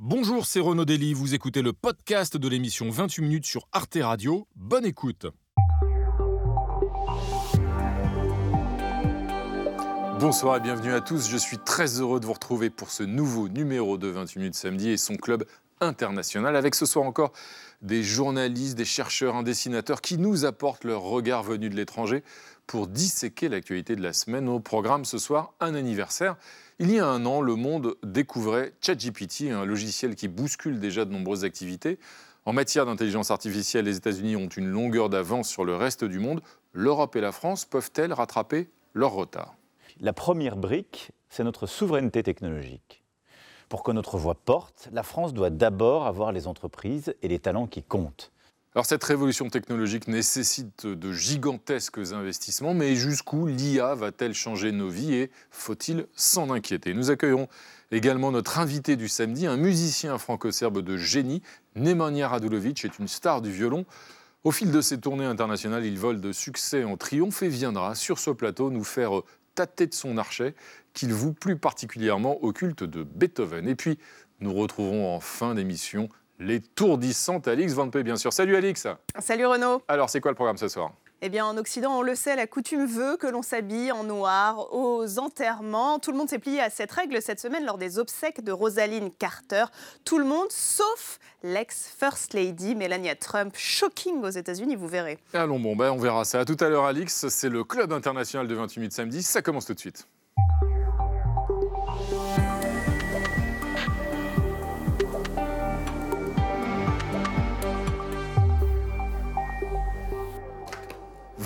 Bonjour, c'est Renaud Dely, vous écoutez le podcast de l'émission 28 minutes sur Arte Radio. Bonne écoute. Bonsoir et bienvenue à tous. Je suis très heureux de vous retrouver pour ce nouveau numéro de 28 minutes samedi et son club international avec ce soir encore des journalistes, des chercheurs, un dessinateur qui nous apportent leur regard venu de l'étranger pour disséquer l'actualité de la semaine. Au programme ce soir, un anniversaire. Il y a un an, le monde découvrait ChatGPT, un logiciel qui bouscule déjà de nombreuses activités. En matière d'intelligence artificielle, les États-Unis ont une longueur d'avance sur le reste du monde. L'Europe et la France peuvent-elles rattraper leur retard? La première brique, c'est notre souveraineté technologique. Pour que notre voix porte, la France doit d'abord avoir les entreprises et les talents qui comptent. Alors cette révolution technologique nécessite de gigantesques investissements, mais jusqu'où l'IA va-t-elle changer nos vies et faut-il s'en inquiéter? Nous accueillerons également notre invité du samedi, un musicien franco-serbe de génie, Nemanja Radulovic est une star du violon. Au fil de ses tournées internationales, il vole de succès en triomphe et viendra sur ce plateau nous faire tâter de son archet qu'il voue plus particulièrement au culte de Beethoven. Et puis, nous retrouverons en fin d'émission l'étourdissante Alix Van P, bien sûr. Salut Alix Salut Renaud Alors, c'est quoi le programme ce soir? Eh bien, en Occident, on le sait, la coutume veut que l'on s'habille en noir aux enterrements. Tout le monde s'est plié à cette règle cette semaine lors des obsèques de Rosaline Carter. Tout le monde, sauf l'ex-First Lady Melania Trump. Shocking aux États-Unis, vous verrez. Allons, bon, ben, on verra ça. À tout à l'heure, Alix. C'est le Club international de 28 minutes samedi. Ça commence tout de suite.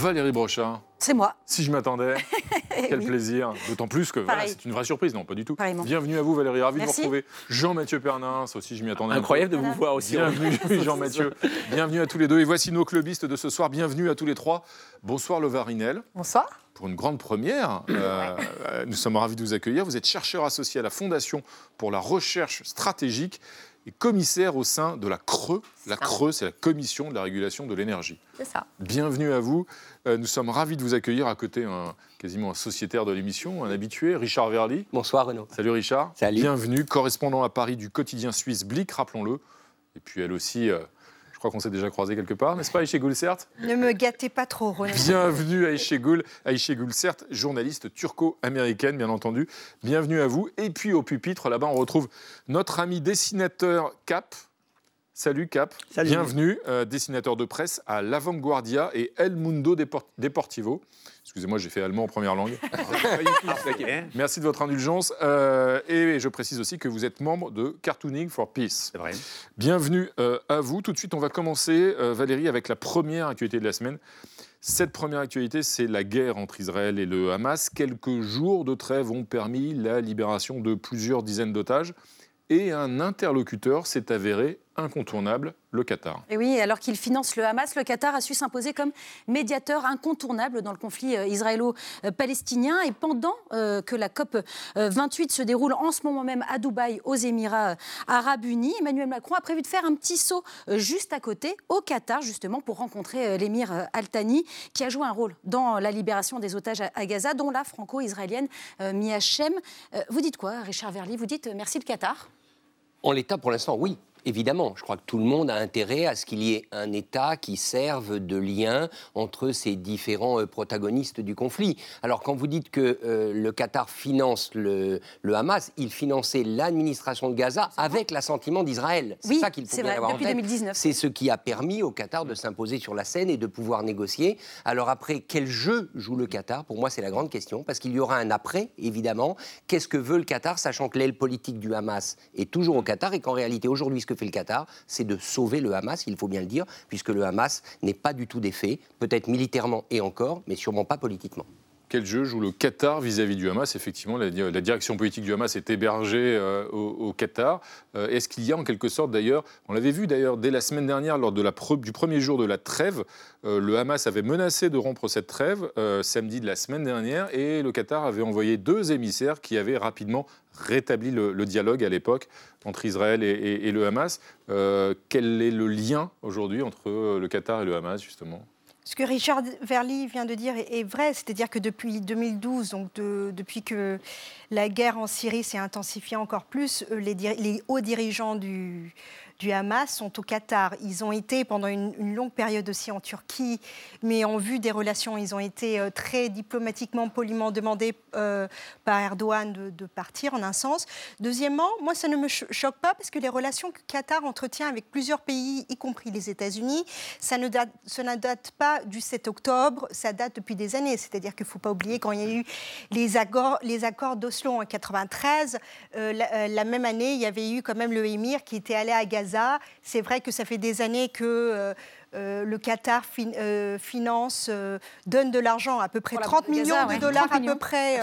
Valérie Brochard. C'est moi. Si je m'attendais, quel plaisir. D'autant plus que c'est une vraie surprise, non, pas du tout. Bienvenue à vous Valérie, ravi de vous retrouver. Jean-Mathieu Pernin, ça aussi je m'y attendais. Incroyable de vous voir aussi. Bienvenue Jean-Mathieu, bienvenue à tous les deux. Et voici nos clubistes de ce soir, bienvenue à tous les trois. Bonsoir Lovarinel. Bonsoir. Pour une grande première, euh, nous sommes ravis de vous accueillir. Vous êtes chercheur associé à la Fondation pour la recherche stratégique et commissaire au sein de la CRE. La CRE, c'est la Commission de la régulation de l'énergie. C'est ça. Bienvenue à vous. Euh, nous sommes ravis de vous accueillir à côté un, quasiment un sociétaire de l'émission, un habitué, Richard Verly. Bonsoir Renaud. Salut Richard. Salut. Bienvenue, correspondant à Paris du quotidien suisse Blick, rappelons-le. Et puis elle aussi, euh, crois qu'on s'est déjà croisé quelque part, n'est-ce pas Aïché Goulsert Ne me gâtez pas trop, Renaud. Bienvenue Aïché Goul, Aïché Goulsert, journaliste turco-américaine bien entendu. Bienvenue à vous. Et puis au pupitre, là-bas, on retrouve notre ami dessinateur Cap, Salut Cap, Salut. bienvenue, euh, dessinateur de presse à l'Avanguardia et El Mundo Depor- Deportivo. Excusez-moi, j'ai fait allemand en première langue. Merci de votre indulgence. Euh, et je précise aussi que vous êtes membre de Cartooning for Peace. C'est vrai. Bienvenue euh, à vous. Tout de suite, on va commencer, euh, Valérie, avec la première actualité de la semaine. Cette première actualité, c'est la guerre entre Israël et le Hamas. Quelques jours de trêve ont permis la libération de plusieurs dizaines d'otages. Et un interlocuteur s'est avéré incontournable, le Qatar. Et oui, alors qu'il finance le Hamas, le Qatar a su s'imposer comme médiateur incontournable dans le conflit euh, israélo-palestinien. Et pendant euh, que la COP euh, 28 se déroule en ce moment même à Dubaï, aux Émirats euh, arabes unis, Emmanuel Macron a prévu de faire un petit saut euh, juste à côté, au Qatar, justement, pour rencontrer euh, l'émir euh, Al-Thani, qui a joué un rôle dans la libération des otages à, à Gaza, dont la franco-israélienne euh, Mia Shem. Euh, vous dites quoi, Richard Verly? Vous dites euh, merci le Qatar En l'état, pour l'instant, oui. Évidemment, je crois que tout le monde a intérêt à ce qu'il y ait un État qui serve de lien entre ces différents euh, protagonistes du conflit. Alors quand vous dites que euh, le Qatar finance le, le Hamas, il finançait l'administration de Gaza avec l'assentiment d'Israël. C'est Oui, ça qu'il faut bien vrai, avoir en depuis tête. 2019. C'est ce qui a permis au Qatar de s'imposer sur la scène et de pouvoir négocier. Alors après, quel jeu joue le Qatar? Pour moi, c'est la grande question, parce qu'il y aura un après, évidemment. Qu'est-ce que veut le Qatar, sachant que l'aile politique du Hamas est toujours au Qatar et qu'en réalité, aujourd'hui, ce que fait le Qatar, c'est de sauver le Hamas, il faut bien le dire, puisque le Hamas n'est pas du tout défait, peut-être militairement et encore, mais sûrement pas politiquement. Quel jeu joue le Qatar vis-à-vis du Hamas? Effectivement, la, direction politique du Hamas est hébergée euh, au, Qatar. Euh, Est-ce qu'il y a en quelque sorte d'ailleurs, on l'avait vu d'ailleurs dès la semaine dernière lors du premier jour de la trêve, euh, le Hamas avait menacé de rompre cette trêve samedi de la semaine dernière et le Qatar avait envoyé deux émissaires qui avaient rapidement rétabli le, dialogue à l'époque entre Israël et, le Hamas. Quel est le lien aujourd'hui entre le Qatar et le Hamas justement? Ce que Richard Verly vient de dire est vrai, c'est-à-dire que depuis 2012, donc depuis que la guerre en Syrie s'est intensifiée encore plus, euh, les hauts dirigeants du, du Hamas sont au Qatar. Ils ont été pendant une, longue période aussi en Turquie, mais en vue des relations, ils ont été euh, très diplomatiquement, poliment demandés euh, par Erdogan de, partir en un sens. Deuxièmement, moi, ça ne me choque pas parce que les relations que Qatar entretient avec plusieurs pays, y compris les États-Unis, ça ne date, pas du 7 octobre, ça date depuis des années. C'est-à-dire qu'il ne faut pas oublier quand il y a eu les accords, les d'Oslo en 93, euh, la, la, même année, il y avait eu quand même le émir qui était allé à Gaza c'est vrai que ça fait des années que euh, euh, le Qatar euh, finance, donne de l'argent, à peu près 30 millions de dollars à peu près.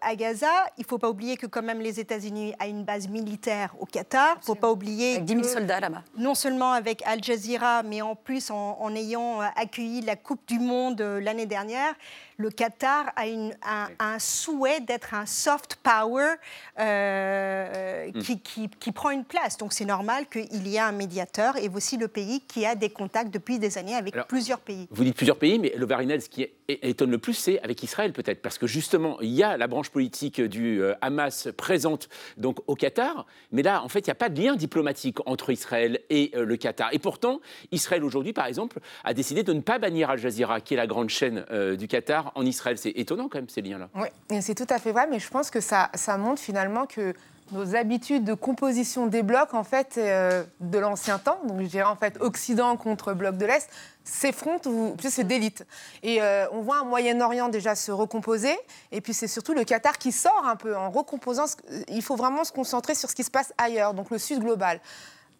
à Gaza. Il ne faut pas oublier que quand même les États-Unis a une base militaire au Qatar. Il ne faut pas oublier avec 10 000 soldats là-bas. Non seulement avec Al Jazeera, mais en plus en ayant accueilli la Coupe du Monde l'année dernière le Qatar a, un, souhait d'être un soft power euh, hmm. qui, prend une place. Donc c'est normal qu'il y ait un médiateur et aussi le pays qui a des contacts depuis des années avec plusieurs pays. Vous dites plusieurs pays, mais le Varinel, ce qui étonne le plus, c'est avec Israël peut-être, parce que justement, il y a la branche politique du euh, Hamas présente donc au Qatar, mais là, en fait, il n'y a pas de lien diplomatique entre Israël et euh, le Qatar. Et pourtant, Israël aujourd'hui, par exemple, a décidé de ne pas bannir Al Jazeera, qui est la grande chaîne du Qatar en Israël. C'est étonnant quand même ces liens-là. Oui, c'est tout à fait vrai, mais je pense que ça, ça montre finalement que nos habitudes de composition des blocs, en fait, euh, de l'ancien temps, donc je dirais en fait Occident contre bloc de l'Est, s'effrontent ou se délitent. Et euh, on voit un Moyen-Orient déjà se recomposer, et puis c'est surtout le Qatar qui sort un peu en recomposant. Il faut vraiment se concentrer sur ce qui se passe ailleurs, donc le Sud global.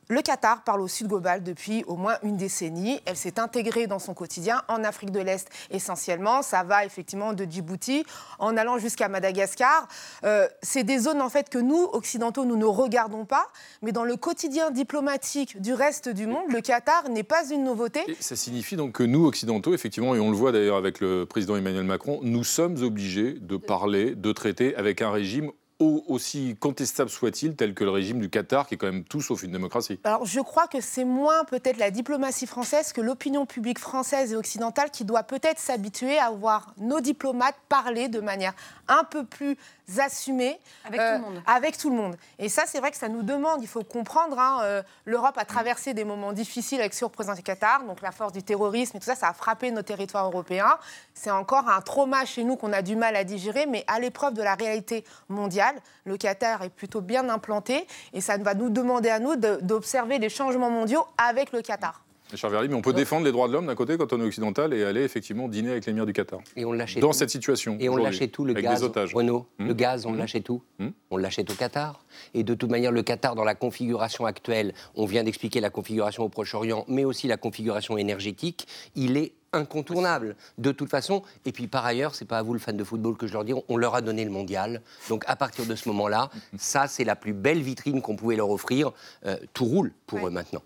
Le Qatar parle au Sud global depuis au moins une décennie. Elle s'est intégrée dans son quotidien en Afrique de l'Est essentiellement. Ça va effectivement de Djibouti en allant jusqu'à Madagascar. Euh, c'est des zones en fait que nous, occidentaux, nous ne regardons pas. Mais dans le quotidien diplomatique du reste du monde, le Qatar n'est pas une nouveauté. ça signifie donc que nous, occidentaux, effectivement, et on le voit d'ailleurs avec le président Emmanuel Macron, nous sommes obligés de parler, de traiter avec un régime aussi contestable soit-il, tel que le régime du Qatar, qui est quand même tout sauf une démocratie. Alors je crois que c'est moins peut-être la diplomatie française que l'opinion publique française et occidentale qui doit peut-être s'habituer à voir nos diplomates parler de manière un peu plus assumée avec, tout le euh, monde. avec tout le monde. Et ça, c'est vrai que ça nous demande, il faut comprendre, hein, euh, l'Europe a traversé des moments difficiles avec surprésenté Qatar, donc la force du terrorisme et tout ça, ça a frappé nos territoires européens. C'est encore un trauma chez nous qu'on a du mal à digérer, mais à l'épreuve de la réalité mondiale, le Qatar est plutôt bien implanté et ça va nous demander à nous d'observer les changements mondiaux avec le Qatar. Verly, mais on peut défendre les droits de l'homme d'un côté quand on est occidental et aller effectivement dîner avec l'émir du Qatar. Et on lâchait Dans cette situation. Et on lâchait tout, le gaz. Renault, le hmm gaz, on hmm lâchait tout. Hmm on lâchait au Qatar. Et de toute manière, le Qatar, dans la configuration actuelle, on vient d'expliquer la configuration au Proche-Orient, mais aussi la configuration énergétique, il est incontournable de toute façon. Et puis par ailleurs, c'est pas à vous le fan de football que je leur dis, on leur a donné le mondial. Donc à partir de ce moment-là, ça c'est la plus belle vitrine qu'on pouvait leur offrir. Euh, tout roule pour eux maintenant.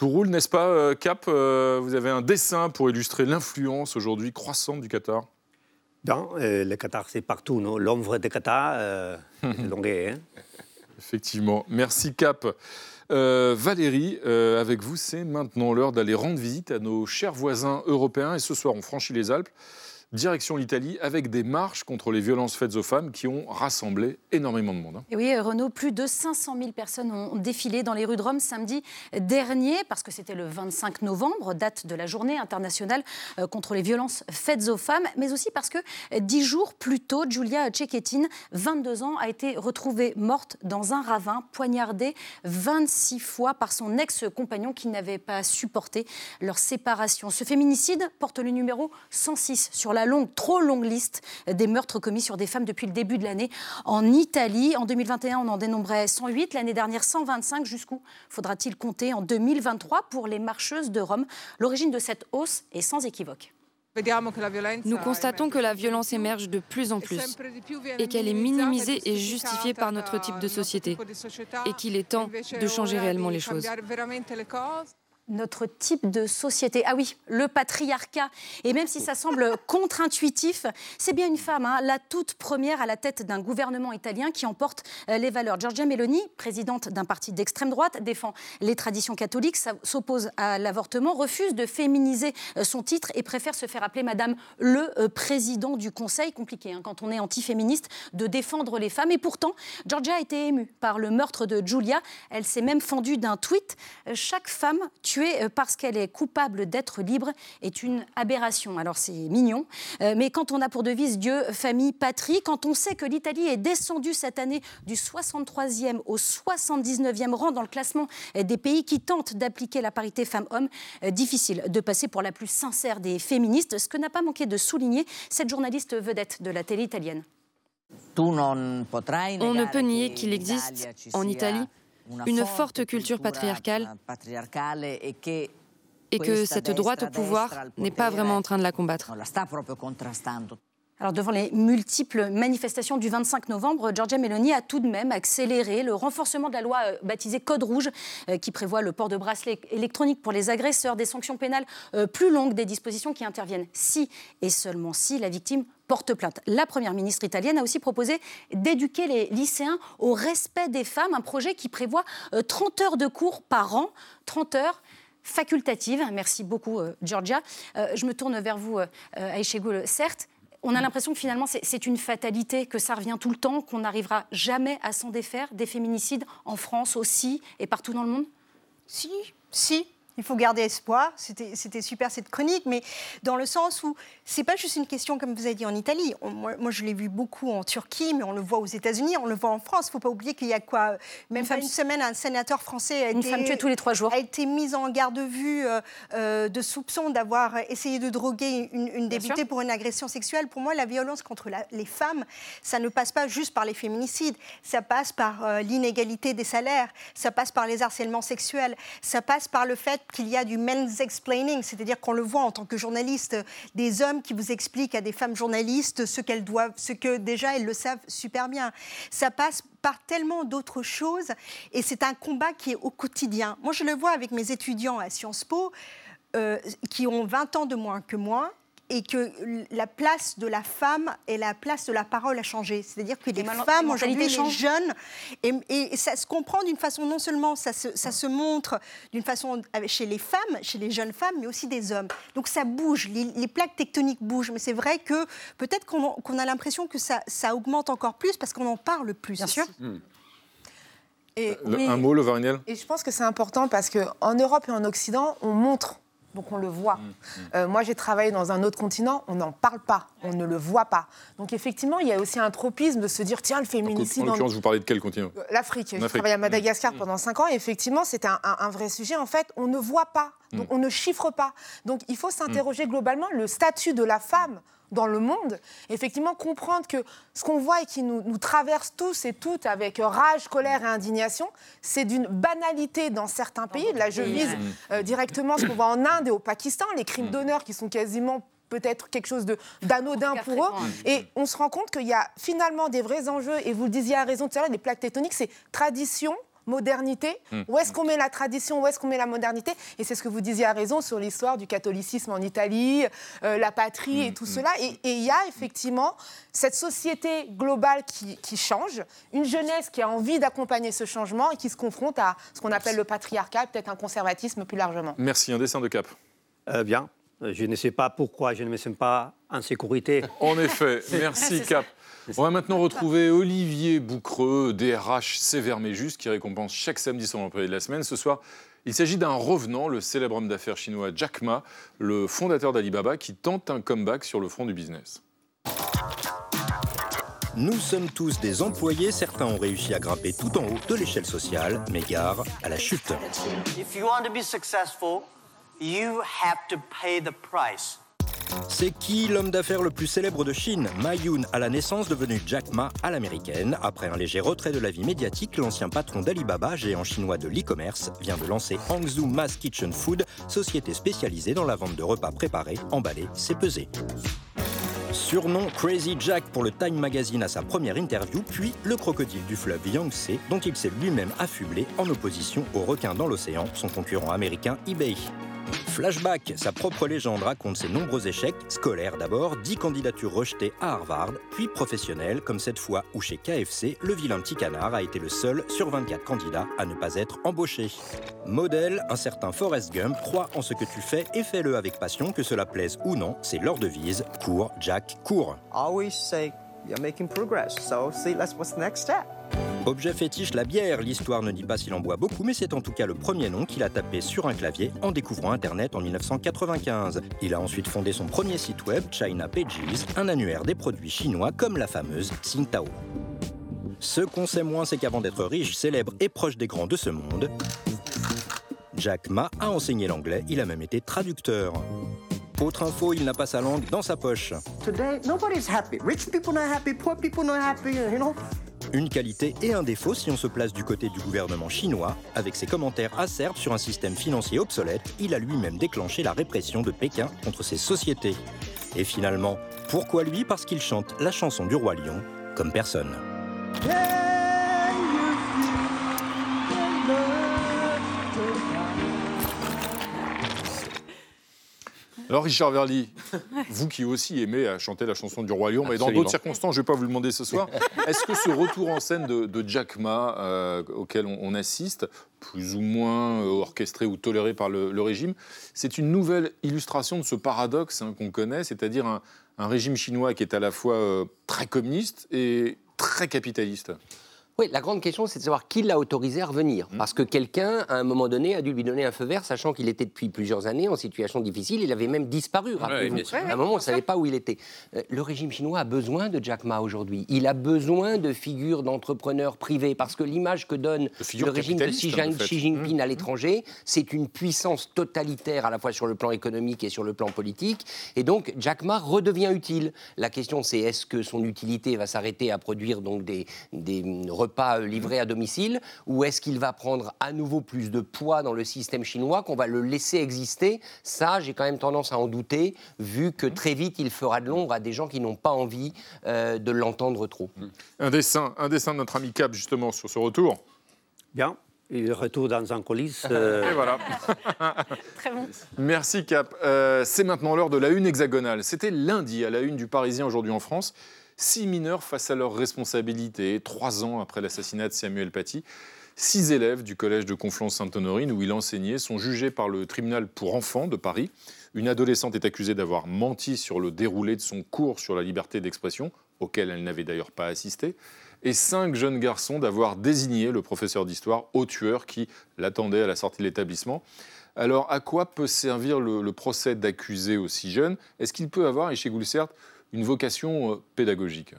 Tout roule, n'est-ce pas, euh, Cap euh, Vous avez un dessin pour illustrer l'influence aujourd'hui croissante du Qatar Dans euh, le Qatar, c'est partout, non? L'ombre du Qatar, longué. Hein Effectivement. Merci, Cap. Valérie, avec vous, c'est maintenant l'heure d'aller rendre visite à nos chers voisins européens. Et ce soir, on franchit les Alpes direction l'Italie avec des marches contre les violences faites aux femmes qui ont rassemblé énormément de monde. Hein. Et oui, Renaud, plus de 500 000 personnes ont défilé dans les rues de Rome samedi dernier parce que c'était le 25 novembre, date de la journée internationale euh, contre les violences faites aux femmes, mais aussi parce que dix jours plus tôt, Giulia Cecchettin, 22 ans, a été retrouvée morte dans un ravin, poignardée 26 fois par son ex-compagnon qui n'avait pas supporté leur séparation. Ce féminicide porte le numéro 106 sur la la longue, trop longue liste des meurtres commis sur des femmes depuis le début de l'année en Italie. En 2021, on en dénombrait 108, l'année dernière 125. Jusqu'où faudra-t-il compter en 2023 pour les marcheuses de Rome? L'origine de cette hausse est sans équivoque. Nous constatons que la violence émerge de plus en plus et qu'elle est minimisée et justifiée par notre type de société et qu'il est temps de changer réellement les choses. Notre type de société. Ah oui, le patriarcat. Et même si ça semble contre-intuitif, c'est bien une femme, hein, la toute première à la tête d'un gouvernement italien qui emporte euh, les valeurs. Giorgia Meloni, présidente d'un parti d'extrême droite, défend les traditions catholiques, s'oppose à l'avortement, refuse de féminiser euh, son titre et préfère se faire appeler Madame le euh, président du Conseil. Compliqué hein, quand on est antiféministe de défendre les femmes. Et pourtant, Giorgia a été émue par le meurtre de Giulia. Elle s'est même fendue d'un tweet. Chaque femme tuée euh, parce qu'elle est coupable d'être libre est une aberration. Alors c'est mignon, euh, mais quand on a pour devise Dieu, famille, patrie, quand on sait que l'Italie est descendue cette année du 63e au 79e rang dans le classement des pays qui tentent d'appliquer la parité femmes-hommes, euh, difficile de passer pour la plus sincère des féministes, ce que n'a pas manqué de souligner cette journaliste vedette de la télé italienne. On ne peut nier qu'il existe en Italie une forte culture patriarcale et que cette droite au pouvoir n'est pas vraiment en train de la combattre. Alors devant les multiples manifestations du 25 novembre, Giorgia Meloni a tout de même accéléré le renforcement de la loi euh, baptisée Code rouge, euh, qui prévoit le port de bracelets électroniques pour les agresseurs, des sanctions pénales euh, plus longues, des dispositions qui interviennent si et seulement si la victime porte plainte. La Première ministre italienne a aussi proposé d'éduquer les lycéens au respect des femmes, un projet qui prévoit 30 heures de cours par an, 30 heures facultatives. Merci beaucoup, Giorgia. je me tourne vers vous, Aïcha Goul, certes on a l'impression que finalement c'est une fatalité, que ça revient tout le temps, qu'on n'arrivera jamais à s'en défaire des féminicides en France aussi et partout dans le monde? Si, si, il faut garder espoir. C'était super cette chronique, mais dans le sens où c'est pas juste une question, comme vous avez dit, en Italie. moi, je l'ai vu beaucoup en Turquie, mais on le voit aux États-Unis, on le voit en France. Il faut pas oublier qu'il y a quoi Même pas une semaine, un sénateur français a une été, femme tuée tous les trois jours. a été mis en garde vue euh, euh, de soupçon d'avoir essayé de droguer une, députée pour une agression sexuelle. Pour moi, la violence contre les femmes, ça ne passe pas juste par les féminicides. Ça passe par euh, l'inégalité des salaires. Ça passe par les harcèlements sexuels. Ça passe par le fait qu'il y a du men's explaining, c'est-à-dire qu'on le voit en tant que journaliste, des hommes qui vous expliquent à des femmes journalistes ce qu'elles doivent, ce que déjà elles le savent super bien. Ça passe par tellement d'autres choses et c'est un combat qui est au quotidien. Moi, je le vois avec mes étudiants à Sciences Po. Euh, qui ont 20 ans de moins que moi, et que la place de la femme et la place de la parole a changé. C'est-à-dire que les, femmes aujourd'hui, les jeunes, et, et, ça se comprend d'une façon, non seulement ça se, ça se montre d'une façon chez les femmes, chez les jeunes femmes, mais aussi des hommes. Donc ça bouge, les, plaques tectoniques bougent, mais c'est vrai que peut-être qu'on a l'impression que ça, ça, augmente encore plus parce qu'on en parle plus. Bien sûr. Hmm. Et, euh, un mot, le Varniel Et je pense que c'est important parce qu'en Europe et en Occident, on montre donc on le voit. Mmh, mmh. Euh, moi, j'ai travaillé dans un autre continent, on n'en parle pas, on ne le voit pas. Donc effectivement, il y a aussi un tropisme de se dire, tiens, le féminicide... En l'occurrence, vous parlez de quel continent? Euh, L'Afrique. J'ai travaillé à Madagascar mmh. pendant 5 ans, et effectivement, c'est un, vrai sujet. En fait, on ne voit pas, donc on ne chiffre pas. Donc il faut s'interroger globalement, le statut de la femme dans le monde, effectivement comprendre que ce qu'on voit et qui nous, traverse tous et toutes avec rage, colère et indignation, c'est d'une banalité dans certains pays. Là, je vise euh, directement ce qu'on voit en Inde et au Pakistan, les crimes mm. d'honneur qui sont quasiment peut-être quelque chose d'anodin pour eux. Et on se rend compte qu'il y a finalement des vrais enjeux, et vous le disiez à raison tout à l'heure, les plaques tectoniques, c'est tradition, modernité hmm. Où est-ce qu'on met la tradition Où est-ce qu'on met la modernité Et c'est ce que vous disiez à raison sur l'histoire du catholicisme en Italie, euh, la patrie et hmm. tout hmm. cela. Et il y a effectivement cette société globale qui, change, une jeunesse qui a envie d'accompagner ce changement et qui se confronte à ce qu'on appelle le patriarcat, peut-être un conservatisme plus largement. Merci, un dessin de cap. Euh, bien. Je ne sais pas pourquoi je ne me sens pas en sécurité. En effet, merci Cap. On va maintenant retrouver Olivier Boucreux, DRH Sévère mais Juste, qui récompense chaque samedi son employé de la semaine. Ce soir, il s'agit d'un revenant, le célèbre homme d'affaires chinois Jack Ma, le fondateur d'Alibaba, qui tente un comeback sur le front du business. Nous sommes tous des employés, certains ont réussi à grimper tout en haut de l'échelle sociale, mais gare à la chute. If you want to be successful, you have to pay the price. C'est qui l'homme d'affaires le plus célèbre de Chine? Ma Yun, à la naissance devenu Jack Ma à l'américaine. Après un léger retrait de la vie médiatique, l'ancien patron d'Alibaba, géant chinois de l'e-commerce, vient de lancer Hangzhou Mass Kitchen Food, société spécialisée dans la vente de repas préparés, emballés, c'est pesé. Surnom Crazy Jack pour le Time Magazine à sa première interview, puis le crocodile du fleuve Yangtze, dont il s'est lui-même affublé en opposition au requin dans l'océan, son concurrent américain eBay. Flashback, sa propre légende raconte ses nombreux échecs, scolaires d'abord, 10 candidatures rejetées à Harvard, puis professionnelles, comme cette fois où chez KFC, le vilain petit canard a été le seul sur 24 candidats à ne pas être embauché. Modèle, un certain Forrest Gump croit en ce que tu fais et fais-le avec passion, que cela plaise ou non, c'est leur devise. Cours, Jack, cours. Always say you're making progress, so see, let's what's the next step? Objet fétiche, la bière. L'histoire ne dit pas s'il en boit beaucoup, mais c'est en tout cas le premier nom qu'il a tapé sur un clavier en découvrant Internet en 1995. Il a ensuite fondé son premier site web, China Pages, un annuaire des produits chinois comme la fameuse Tsingtao. Ce qu'on sait moins, c'est qu'avant d'être riche, célèbre et proche des grands de ce monde, Jack Ma a enseigné l'anglais, il a même été traducteur. Autre info, il n'a pas sa langue dans sa poche. Une qualité et un défaut si on se place du côté du gouvernement chinois. Avec ses commentaires acerbes sur un système financier obsolète, il a lui-même déclenché la répression de Pékin contre ses sociétés. Et finalement, pourquoi lui? Parce qu'il chante la chanson du roi lion comme personne. Alors Richard Verly, vous qui aussi aimez chanter la chanson du Roi Lion, mais dans d'autres circonstances, je ne vais pas vous le demander ce soir, est-ce que ce retour en scène de, Jack Ma euh, auquel on, assiste, plus ou moins euh, orchestré ou toléré par le, régime, c'est une nouvelle illustration de ce paradoxe hein, qu'on connaît, c'est-à-dire un, régime chinois qui est à la fois euh, très communiste et très capitaliste? Oui, la grande question, c'est de savoir qui l'a autorisé à revenir. Mmh. Parce que quelqu'un, à un moment donné, a dû lui donner un feu vert, sachant qu'il était depuis plusieurs années en situation difficile. Il avait même disparu, rappelez-vous. à un moment, on ne savait pas où il était. Euh, le régime chinois a besoin de Jack Ma aujourd'hui. Il a besoin de figures d'entrepreneurs privés, parce que l'image que donne le régime de Xi, Jinping mmh. à l'étranger, c'est une puissance totalitaire à la fois sur le plan économique et sur le plan politique. Et donc, Jack Ma redevient utile. La question, c'est est-ce que son utilité va s'arrêter à produire donc des, des pas livré à domicile ou est-ce qu'il va prendre à nouveau plus de poids dans le système chinois, qu'on va le laisser exister? Ça, j'ai quand même tendance à en douter, vu que très vite, il fera de l'ombre à des gens qui n'ont pas envie euh, de l'entendre trop. Un dessin, un dessin de notre ami Cap, justement, sur ce retour. Bien. Il retour dans un colis. Euh. Et voilà. Très bon. Merci Cap. Euh, c'est maintenant l'heure de la une hexagonale. C'était lundi à la une du Parisien aujourd'hui en France. Six mineurs face à leurs responsabilités, trois ans après l'assassinat de Samuel Paty. Six élèves du collège de Conflans-Sainte-Honorine où il enseignait sont jugés par le tribunal pour enfants de Paris. Une adolescente est accusée d'avoir menti sur le déroulé de son cours sur la liberté d'expression, auquel elle n'avait d'ailleurs pas assisté. Et cinq jeunes garçons d'avoir désigné le professeur d'histoire au tueur qui l'attendait à la sortie de l'établissement. Alors, à quoi peut servir le, procès d'accusés aussi jeunes Est-ce qu'il peut avoir, et chez Goulcert, une vocation euh, pédagogique.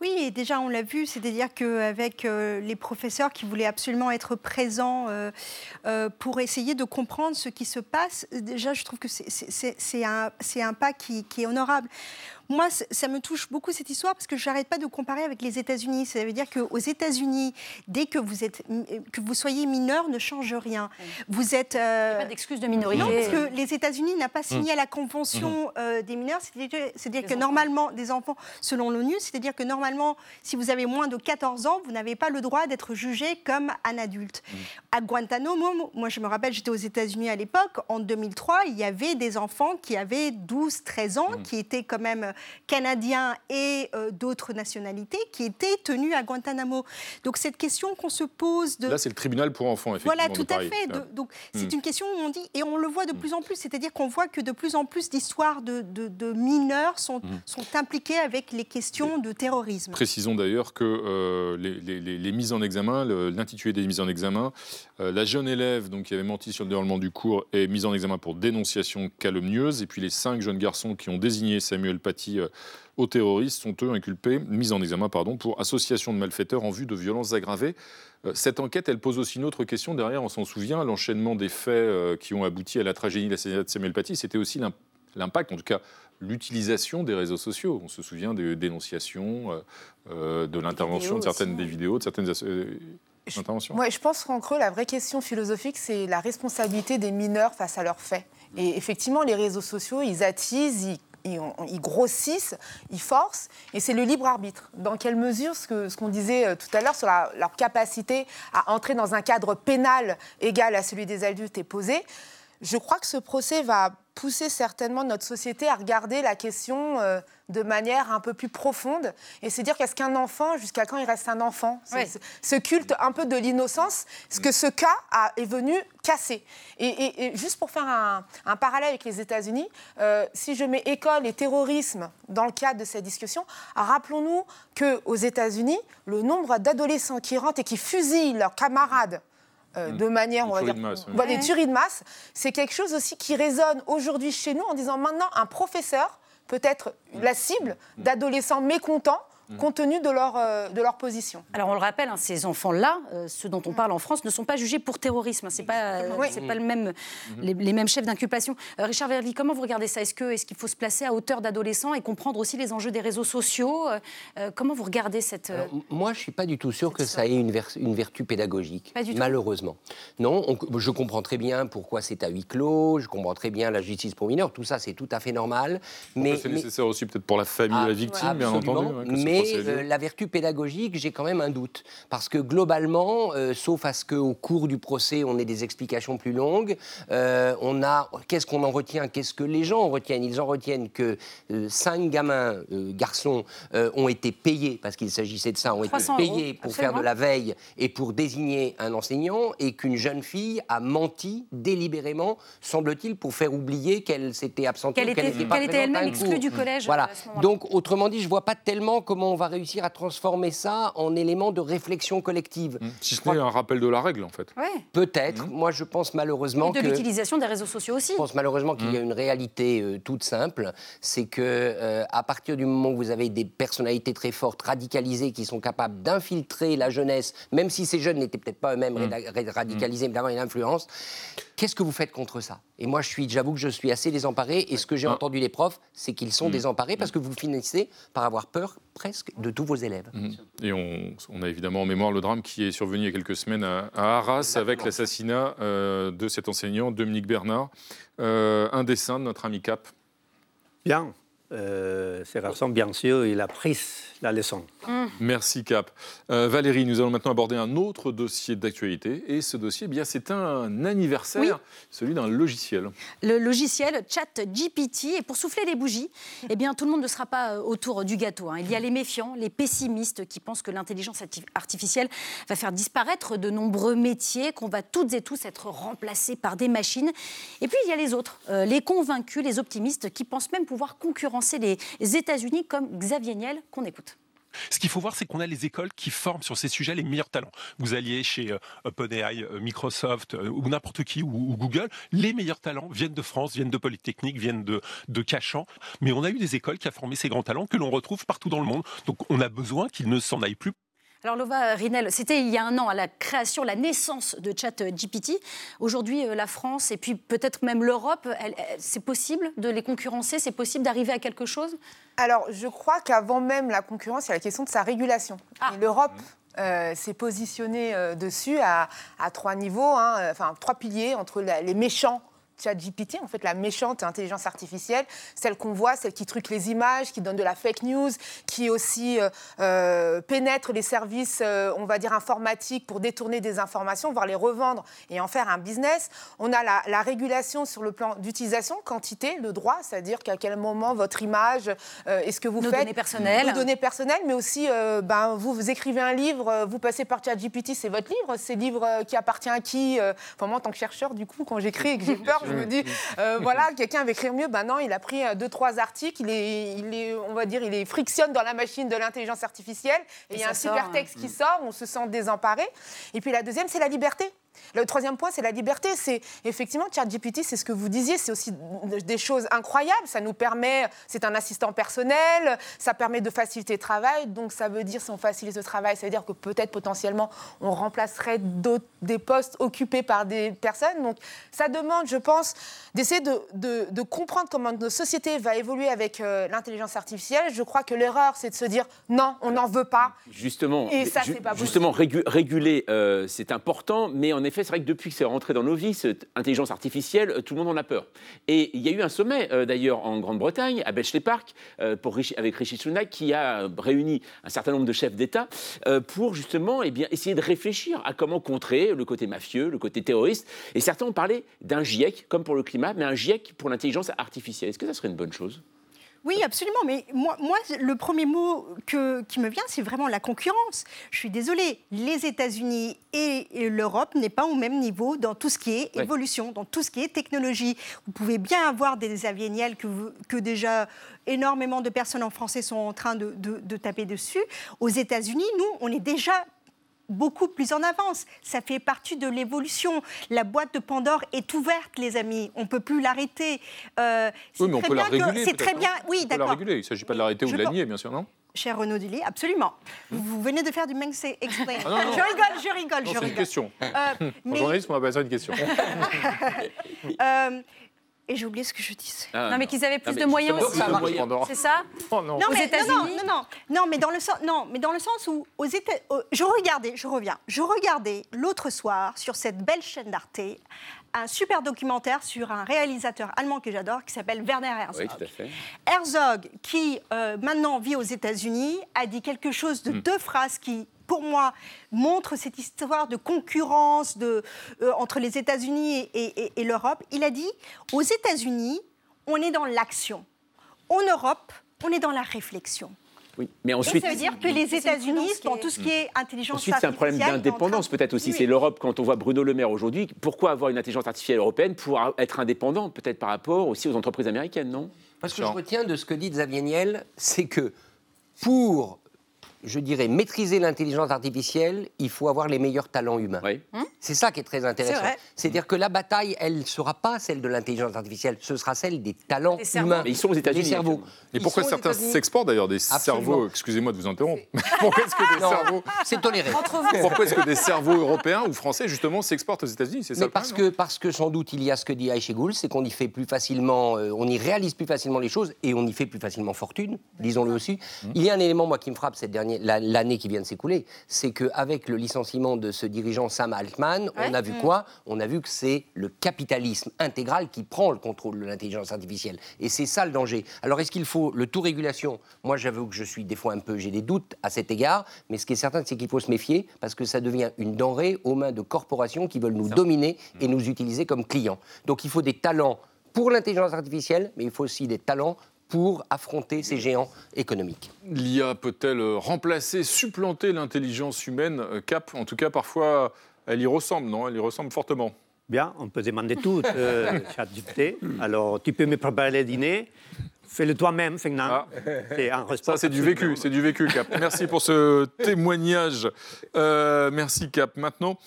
Oui, et déjà on l'a vu, c'est-à-dire qu'avec euh, les professeurs qui voulaient absolument être présents euh, pour essayer de comprendre ce qui se passe, déjà je trouve que c'est un, un, pas qui, qui est honorable. Moi, ça me touche beaucoup cette histoire parce que je n'arrête pas de comparer avec les États-Unis. Ça veut dire qu'aux États-Unis, dès que vous, êtes, que vous soyez mineur, ne change rien. Vous êtes. Euh... pas d'excuse de minorité. Non, parce que les États-Unis n'ont pas signé à la Convention mmh. euh, des mineurs. C'est-à-dire que normalement, des enfants, selon l'ONU, c'est-à-dire que normalement, si vous avez moins de 14 ans, vous n'avez pas le droit d'être jugé comme un adulte. Mmh. À Guantanamo, moi je me rappelle, j'étais aux États-Unis à l'époque, en 2003, il y avait des enfants qui avaient 12, 13 ans, mmh. qui étaient quand même canadiens et euh, d'autres nationalités qui étaient tenus à Guantanamo. Donc cette question qu'on se pose de... Là, c'est le tribunal pour enfants, effectivement. Voilà, tout à fait. donc c'est hmm. une question où on dit, et on le voit de plus en plus, c'est-à-dire qu'on voit que de plus en plus d'histoires de, de, mineurs sont, sont impliquées avec les questions de terrorisme. Précisons d'ailleurs que euh, les, mises en examen, l'intitulé des mises en examen, euh, la jeune élève donc, qui avait menti sur le déroulement du cours est mise en examen pour dénonciation calomnieuse, et puis les cinq jeunes garçons qui ont désigné Samuel Paty euh, aux terroristes sont eux inculpés, mis en examen pardon, pour association de malfaiteurs en vue de violences aggravées. Euh, cette enquête, elle pose aussi une autre question. Derrière, on s'en souvient, l'enchaînement des faits qui ont abouti à la tragédie de l'assassinat de Samuel Paty, c'était aussi l'impact, en tout cas l'utilisation des réseaux sociaux. On se souvient des dénonciations, de l'intervention de certaines des vidéos, de certaines interventions. Moi, je pense qu'en creux, la vraie question philosophique, c'est la responsabilité des mineurs face à leurs faits. Et effectivement, les réseaux sociaux, ils attisent, ils ils, grossissent, ils forcent, et c'est le libre arbitre. Dans quelle mesure, ce qu'on ce qu'on disait euh, tout à l'heure sur leur capacité à entrer dans un cadre pénal égal à celui des adultes est posé, je crois que ce procès va pousser certainement notre société à regarder la question euh, de manière un peu plus profonde et se dire qu'est-ce qu'un enfant, jusqu'à quand il reste un enfant? Ce culte un peu de l'innocence, ce que ce cas a, est venu casser. Et, juste pour faire un, parallèle avec les États-Unis, euh, si je mets école et terrorisme dans le cadre de cette discussion, rappelons-nous qu'aux États-Unis, le nombre d'adolescents qui rentrent et qui fusillent leurs camarades euh, mm. de manière, on va dire, les tueries de masse, c'est quelque chose aussi qui résonne aujourd'hui chez nous en disant maintenant un professeur peut être la cible mm. d'adolescents mécontents Mm. compte tenu de leur, euh, de leur position. Alors on le rappelle, hein, ces enfants-là, euh, ceux dont on parle en France, ne sont pas jugés pour terrorisme. Ce n'est pas, c'est pas le même, mm-hmm. les, mêmes chefs d'inculpation. Euh, Richard Verly, comment vous regardez ça? Est-ce qu'il est qu'il faut se placer à hauteur d'adolescents et comprendre aussi les enjeux des réseaux sociaux? Comment vous regardez cette... moi, je ne suis pas du tout sûr que ça ait une, une vertu pédagogique, malheureusement. Non, je comprends très bien pourquoi c'est à huis clos, je comprends très bien la justice pour mineurs, tout ça c'est tout à fait normal. Mais c'est nécessaire aussi peut-être pour la famille de la victime, bien entendu. mais euh, la vertu pédagogique, j'ai quand même un doute. Parce que globalement, euh, sauf à ce qu'au cours du procès, on ait des explications plus longues, euh, on a. Qu'est-ce qu'on en retient Qu'est-ce que les gens en retiennent? Ils en retiennent que cinq gamins, garçons, ont été payés, parce qu'il s'agissait de ça, ont été payés pour faire de la veille et pour désigner un enseignant, et qu'une jeune fille a menti délibérément, semble-t-il, pour faire oublier qu'elle s'était absentée. Qu'elle était, était elle-même exclue du collège. Voilà. Donc, autrement dit, je vois pas tellement comment on va réussir à transformer ça en élément de réflexion collective. Mmh. Si ce n'est un rappel de la règle, en fait. Peut-être. Mmh. Moi, je pense malheureusement Et de l'utilisation des réseaux sociaux aussi. Je pense malheureusement qu'il y a mmh. une réalité euh, toute simple, c'est que euh, à partir du moment où vous avez des personnalités très fortes, radicalisées, qui sont capables d'infiltrer la jeunesse, même si ces jeunes n'étaient peut-être pas eux-mêmes radicalisés, mais d'avoir une influence, Qu'est-ce que vous faites contre ça? Et moi, j'avoue que je suis assez désemparé. Et ce que j'ai ah. entendu des profs, c'est qu'ils sont désemparés parce que vous finissez par avoir peur presque de tous vos élèves. Mm. Et on, a évidemment en mémoire le drame qui est survenu il y a quelques semaines à, Arras avec l'assassinat euh, de cet enseignant, Dominique Bernard. Euh, un dessin de notre ami Cap. Bien. Euh, ces garçons, bien sûr, il a pris la leçon. Mmh. Merci Cap. Euh, Valérie, nous allons maintenant aborder un autre dossier d'actualité. Et ce dossier, eh bien, c'est un anniversaire, celui d'un logiciel. Le logiciel ChatGPT. Et pour souffler les bougies, eh bien, tout le monde ne sera pas euh, autour du gâteau. Hein. Il y a les méfiants, les pessimistes qui pensent que l'intelligence artificielle va faire disparaître de nombreux métiers, qu'on va toutes et tous être remplacés par des machines. Et puis, il y a les autres, les convaincus, les optimistes, qui pensent même pouvoir concurrencer les États-Unis comme Xavier Niel qu'on écoute. Ce qu'il faut voir, c'est qu'on a les écoles qui forment sur ces sujets les meilleurs talents. Vous alliez chez euh, OpenAI, euh, Microsoft euh, ou n'importe qui ou, Google, les meilleurs talents viennent de France, viennent de Polytechnique, viennent de, de Cachan. Mais on a eu des écoles qui ont formé ces grands talents que l'on retrouve partout dans le monde. Donc on a besoin qu'ils ne s'en aillent plus alors Lova Rinel, c'était il y a un an à la création, la naissance de ChatGPT. Aujourd'hui, euh, la France et puis peut-être même l'Europe, c'est possible de les concurrencer? C'est possible d'arriver à quelque chose? Alors je crois qu'avant même la concurrence, il y a la question de sa régulation. Ah. L'Europe euh, s'est positionnée euh, dessus à, trois niveaux, hein, enfin trois piliers entre les méchants ChatGPT, en fait, la méchante intelligence artificielle, celle qu'on voit, celle qui truque les images, qui donne de la fake news, qui aussi euh, euh, pénètre les services, euh, on va dire, informatiques pour détourner des informations, voire les revendre et en faire un business. On a la, régulation sur le plan d'utilisation, quantité, le droit, c'est-à-dire qu'à quel moment votre image, est-ce que vous Nos faites... Données personnelles. Nos données personnelles, mais aussi, ben, vous, vous écrivez un livre, vous passez par ChatGPT, c'est votre livre, c'est le livre qui appartient à qui Enfin, moi, en tant que chercheur, du coup, quand j'écris et que j'ai peur, je me dis, euh, voilà, quelqu'un va écrire mieux. Ben non, il a pris euh, deux, trois articles, il est, il est, on va dire, il est frictionne dans la machine de l'intelligence artificielle, et, il y a un super texte qui sort, on se sent désemparé. Et puis la deuxième, c'est la liberté. Le troisième point, c'est la liberté. C'est effectivement ChatGPT, c'est ce que vous disiez, c'est aussi des choses incroyables. Ça nous permet, c'est un assistant personnel, ça permet de faciliter le travail. Donc ça veut dire, si on facilite le travail, ça veut dire que peut-être potentiellement on remplacerait des postes occupés par des personnes. Donc ça demande, je pense, d'essayer de, comprendre comment notre société va évoluer avec euh, l'intelligence artificielle. Je crois que l'erreur, c'est de se dire non, on n'en veut pas. Justement, Et ça, pas justement réguler, euh, c'est important, mais en en effet, c'est vrai que depuis que c'est rentré dans nos vies, cette intelligence artificielle, euh, tout le monde en a peur. Et il y a eu un sommet, euh, d'ailleurs, en Grande-Bretagne, à Bletchley Park, euh, avec Rishi Sunak, qui a réuni un certain nombre de chefs d'État pour justement eh bien, essayer de réfléchir à comment contrer le côté mafieux, le côté terroriste. Et certains ont parlé d'un GIEC, comme pour le climat, mais un GIEC pour l'intelligence artificielle. Est-ce que ça serait une bonne chose? Oui, absolument. Mais moi, moi le premier mot que, qui me vient, c'est vraiment la concurrence. Je suis désolée, les États-Unis et, l'Europe n'est pas au même niveau dans tout ce qui est évolution, dans tout ce qui est technologie. Vous pouvez bien avoir des avieniels que, que déjà énormément de personnes en français sont en train de, de taper dessus. Aux États-Unis, nous, on est déjà beaucoup plus en avance. Ça fait partie de l'évolution. La boîte de Pandore est ouverte, les amis. On ne peut plus l'arrêter. Euh, oui, mais on peut la réguler. C'est très bien. Oui, d'accord. la réguler. Il ne s'agit pas de l'arrêter ou de la nier, bien sûr, non Cher Renaud Dully, absolument. Vous venez de faire du Mengs Explain. Ah, je rigole, je rigole, je rigole. C'est une question. Euh, mais... journaliste, on a besoin d'une question. euh, et j'ai oublié ce que je disais. Ah, non, mais qu'ils avaient plus de moyens aussi. C'est ça oh, non. non, non, non, mais dans le sens, non, mais dans le sens où aux États, je regardais, je reviens, je regardais l'autre soir sur cette belle chaîne d'Arte un super documentaire sur un réalisateur allemand que j'adore qui s'appelle Werner Herzog. Oui, tout à fait. Herzog, qui euh, maintenant vit aux États-Unis, a dit quelque chose de hmm. deux phrases qui pour moi, montre cette histoire de concurrence de, euh, entre les États-Unis et, l'Europe. Il a dit, aux États-Unis, on est dans l'action. En Europe, on est dans la réflexion. Oui, mais ensuite. ça veut dire que les États-Unis, dans tout ce qui est intelligence ensuite, c'est un problème d'indépendance, peut-être aussi. C'est l'Europe, quand on voit Bruno Le Maire aujourd'hui, pourquoi avoir une intelligence artificielle européenne pour être indépendant, peut-être par rapport aussi aux entreprises américaines, non? Parce que je retiens de ce que dit Xavier Niel, c'est que pour je dirais, maîtriser l'intelligence artificielle, il faut avoir les meilleurs talents humains. Hein c'est ça qui est très intéressant. C'est-à-dire que la bataille, elle ne sera pas celle de l'intelligence artificielle, ce sera celle des talents humains. Mais ils sont aux États-Unis. cerveaux. Et pourquoi certains s'exportent d'ailleurs des cerveaux? Excusez-moi de vous interrompre. pourquoi est-ce que des cerveaux. C'est toléré. Pourquoi est-ce que des cerveaux européens ou français, justement, s'exportent aux États-Unis? C'est ça parce, que, parce que sans doute il y a ce que dit Aïché Goul, c'est qu'on y fait plus facilement, euh, on y réalise plus facilement les choses et on y fait plus facilement fortune, disons-le aussi. Hum. Il y a un élément, moi, qui me frappe cette dernière l'année qui vient de s'écouler, c'est qu'avec le licenciement de ce dirigeant Sam Altman, on a vu mm. quoi? On a vu que c'est le capitalisme intégral qui prend le contrôle de l'intelligence artificielle. Et c'est ça le danger. Alors est-ce qu'il faut le tout régulation Moi j'avoue que je suis des fois un peu, j'ai des doutes à cet égard, mais ce qui est certain c'est qu'il faut se méfier parce que ça devient une denrée aux mains de corporations qui veulent nous dominer et mm. nous utiliser comme clients. Donc il faut des talents pour l'intelligence artificielle, mais il faut aussi des talents pour affronter ces géants économiques. L'IA peut-elle remplacer, supplanter l'intelligence humaine euh, Cap, en tout cas, parfois, elle y ressemble, non? Elle y ressemble fortement. Bien, on peut demander tout, euh, ChatGPT. Alors, tu peux me préparer le dîner Fais-le toi-même, Fengnan. Ah. Ça, c'est du vécu, c'est du vécu, Cap. Merci pour ce témoignage. Euh, merci, Cap. Maintenant,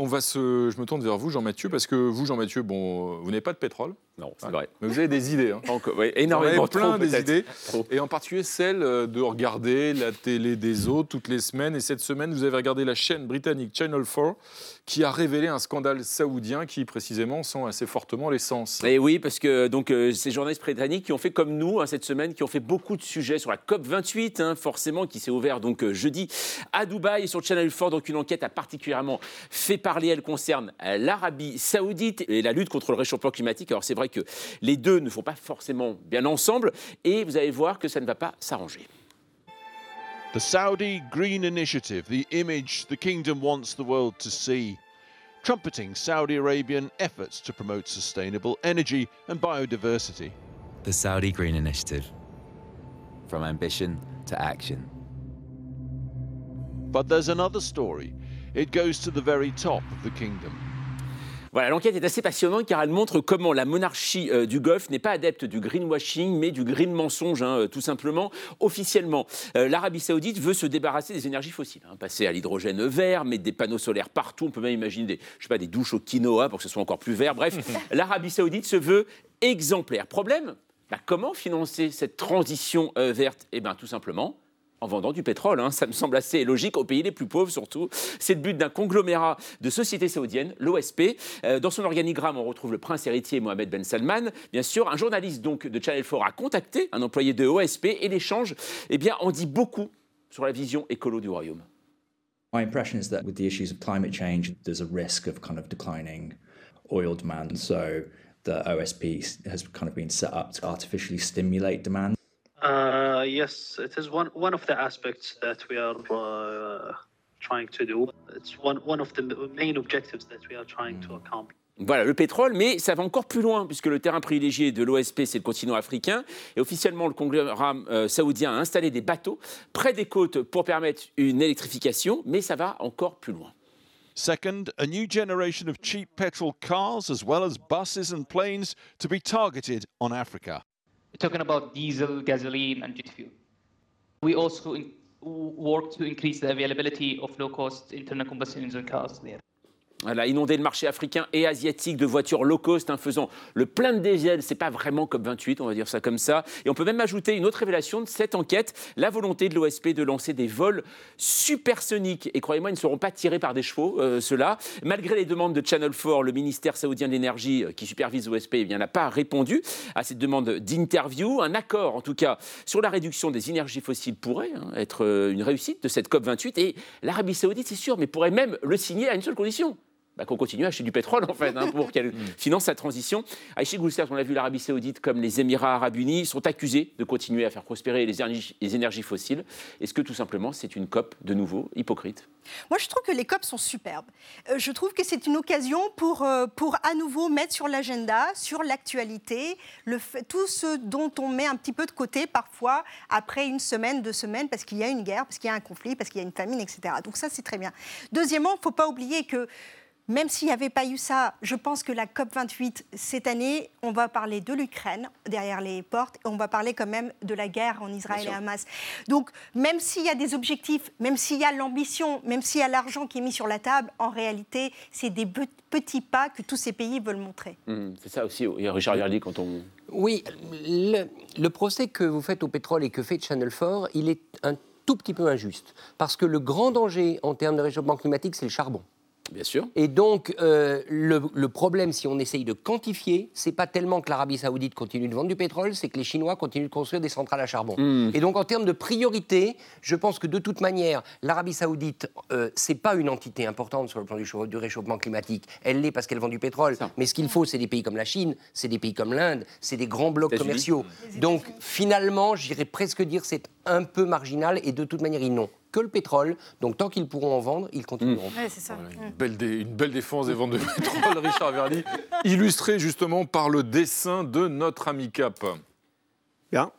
on va se... je me tourne vers vous, Jean-Mathieu, parce que vous, Jean-Mathieu, bon, vous n'avez pas de pétrole. Non, c'est vrai. Mais vous avez des idées. Hein. Donc, énormément. Vous avez plein des idées. Et en particulier celle euh, de regarder la télé des autres toutes les semaines. Et cette semaine, vous avez regardé la chaîne britannique Channel 4 qui a révélé un scandale saoudien qui, précisément, sent assez fortement l'essence. Et oui, parce que donc, euh, ces journalistes britanniques qui ont fait comme nous hein, cette semaine, qui ont fait beaucoup de sujets sur la COP28, hein, forcément, qui s'est ouvert donc euh, jeudi à Dubaï et sur Channel 4. Donc, une enquête a particulièrement fait parler. Elle concerne l'Arabie saoudite et la lutte contre le réchauffement climatique. Alors, c'est vrai que les deux ne font pas forcément bien ensemble et vous allez voir que ça ne va pas s'arranger. The Saudi Green Initiative, the image the kingdom wants the world to see, trumpeting Saudi Arabian efforts to promote sustainable energy and biodiversity. The Saudi Green Initiative, from ambition to action. But there's another story. It goes to the very top of the kingdom. Voilà, l'enquête est assez passionnante car elle montre comment la monarchie euh, du Golfe n'est pas adepte du greenwashing, mais du green mensonge, hein, euh, tout simplement. Officiellement, euh, l'Arabie saoudite veut se débarrasser des énergies fossiles, hein, passer à l'hydrogène vert, mettre des panneaux solaires partout. On peut même imaginer des, je sais pas, des douches au quinoa pour que ce soit encore plus vert. Bref, l'Arabie saoudite se veut exemplaire. Problème? Bah, Comment financer cette transition verte? Eh bien, tout simplement en vendant du pétrole. Hein. Ça me semble assez logique aux pays les plus pauvres surtout. C'est le but d'un conglomérat de sociétés saoudiennes, l'OSP. Euh, dans son organigramme, on retrouve le prince héritier Mohamed Ben Salman. Bien sûr, un journaliste donc de Channel 4 a contacté un employé de OSP et l'échange, eh bien, en dit beaucoup sur la vision écolo du royaume. My impression is that with the issues of climate change, there's a risk of kind of declining oil demand. So the OSP has kind of been set up to artificially stimulate demand. Uh, yes, it is one, one of the aspects that we are uh, trying to do. It's one, one of the main objectives that we are trying to accomplish. Voilà, le pétrole, mais ça va encore plus loin, puisque le terrain privilégié de l'OSP, c'est le continent africain. Et officiellement, le conglomérat euh, saoudien a installé des bateaux près des côtes pour permettre une électrification, mais ça va encore plus loin. Second, a new generation of cheap petrol cars, as well as buses and planes, to be targeted on Africa. Talking about diesel, gasoline, and jet fuel. We also in- work to increase the availability of low-cost internal combustion engine cars there. Voilà, inonder le marché africain et asiatique de voitures low cost, hein, faisant le plein de diesel. C'est pas vraiment COP28, on va dire ça comme ça. Et on peut même ajouter une autre révélation de cette enquête la volonté de l'OSP de lancer des vols supersoniques. Et croyez-moi, ils ne seront pas tirés par des chevaux, euh, ceux-là. Malgré les demandes de Channel 4, le ministère saoudien de l'énergie, euh, qui supervise l'OSP, eh n'a pas répondu à cette demande d'interview. Un accord, en tout cas, sur la réduction des énergies fossiles pourrait hein, être euh, une réussite de cette COP28. Et l'Arabie saoudite, c'est sûr, mais pourrait même le signer à une seule condition bah, qu'on continue à acheter du pétrole, en fait, hein, pour qu'elle finance sa transition. Aïchi Goulster, on l'a vu, l'Arabie Saoudite, comme les Émirats Arabes Unis, sont accusés de continuer à faire prospérer les énergies, les énergies fossiles. Est-ce que tout simplement, c'est une COP de nouveau hypocrite? Moi, je trouve que les COP sont superbes. Euh, je trouve que c'est une occasion pour, euh, pour à nouveau mettre sur l'agenda, sur l'actualité, tout ce dont on met un petit peu de côté parfois après une semaine, deux semaines, parce qu'il y a une guerre, parce qu'il y a un conflit, parce qu'il y a une famine, etc. Donc ça, c'est très bien. Deuxièmement, il ne faut pas oublier que même s'il n'y avait pas eu ça, je pense que la COP28, cette année, on va parler de l'Ukraine derrière les portes et on va parler quand même de la guerre en Israël et. Hamas. Donc, même s'il y a des objectifs, même s'il y a l'ambition, même s'il y a l'argent qui est mis sur la table, en réalité, c'est des petits pas que tous ces pays veulent montrer. Hum, C'est ça aussi, il y a Richard Gardy quand on... Oui, le, le procès que vous faites au pétrole et que fait Channel 4, il est un tout petit peu injuste. Parce que le grand danger en termes de réchauffement climatique, c'est le charbon. Bien sûr. Et donc, euh, le, le problème, si on essaye de quantifier, c'est pas tellement que l'Arabie Saoudite continue de vendre du pétrole, c'est que les Chinois continuent de construire des centrales à charbon. Mm. Et donc, en termes de priorité, je pense que de toute manière, l'Arabie Saoudite, euh, c'est pas une entité importante sur le plan du, chau- du réchauffement climatique. Elle l'est parce qu'elle vend du pétrole. Mais ce qu'il faut, c'est des pays comme la Chine, c'est des pays comme l'Inde, c'est des grands blocs commerciaux. Donc, finalement, j'irais presque dire c'est un peu marginal. Et de toute manière, ils n'ont que le pétrole. Donc, tant qu'ils pourront en vendre, ils continueront. c'est ça. Une belle, dé- une belle défense des ventes de pétrole, Richard Verdi, illustrée justement par le dessin de notre ami Cap. Bien.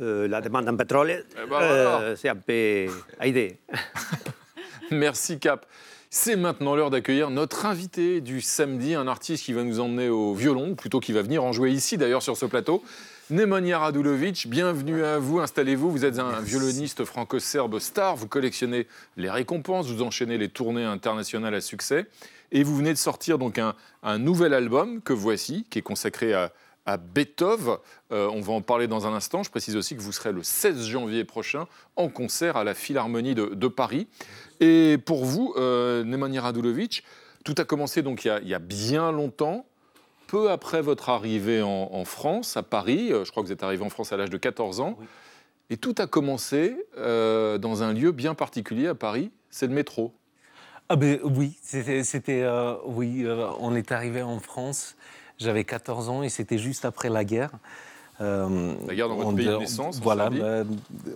Euh, la demande en pétrole, Eh ben euh, c'est un peu aidé. Merci Cap. C'est maintenant l'heure d'accueillir notre invité du samedi, un artiste qui va nous emmener au violon, ou plutôt qui va venir en jouer ici d'ailleurs sur ce plateau. Nemanja Radulovic, bienvenue à vous, installez-vous. Vous êtes un violoniste franco-serbe star, vous collectionnez les récompenses, vous enchaînez les tournées internationales à succès. Et vous venez de sortir donc un, un nouvel album que voici, qui est consacré à, à Beethoven. Euh, on va en parler dans un instant. Je précise aussi que vous serez le 16 janvier prochain en concert à la Philharmonie de, de Paris. Et pour vous, euh, Nemanja Radulovic, tout a commencé donc il y a, il y a bien longtemps, peu après votre arrivée en, en France, à Paris. Euh, Je crois que vous êtes arrivé en France à l'âge de 14 ans. Et tout a commencé euh, dans un lieu bien particulier à Paris, c'est le métro. Ah ben oui, c'était, c'était, euh, oui, euh, on est arrivé en France. J'avais 14 ans et c'était juste après la guerre. Euh, La guerre dans votre on- pays de naissance, en Voilà, euh,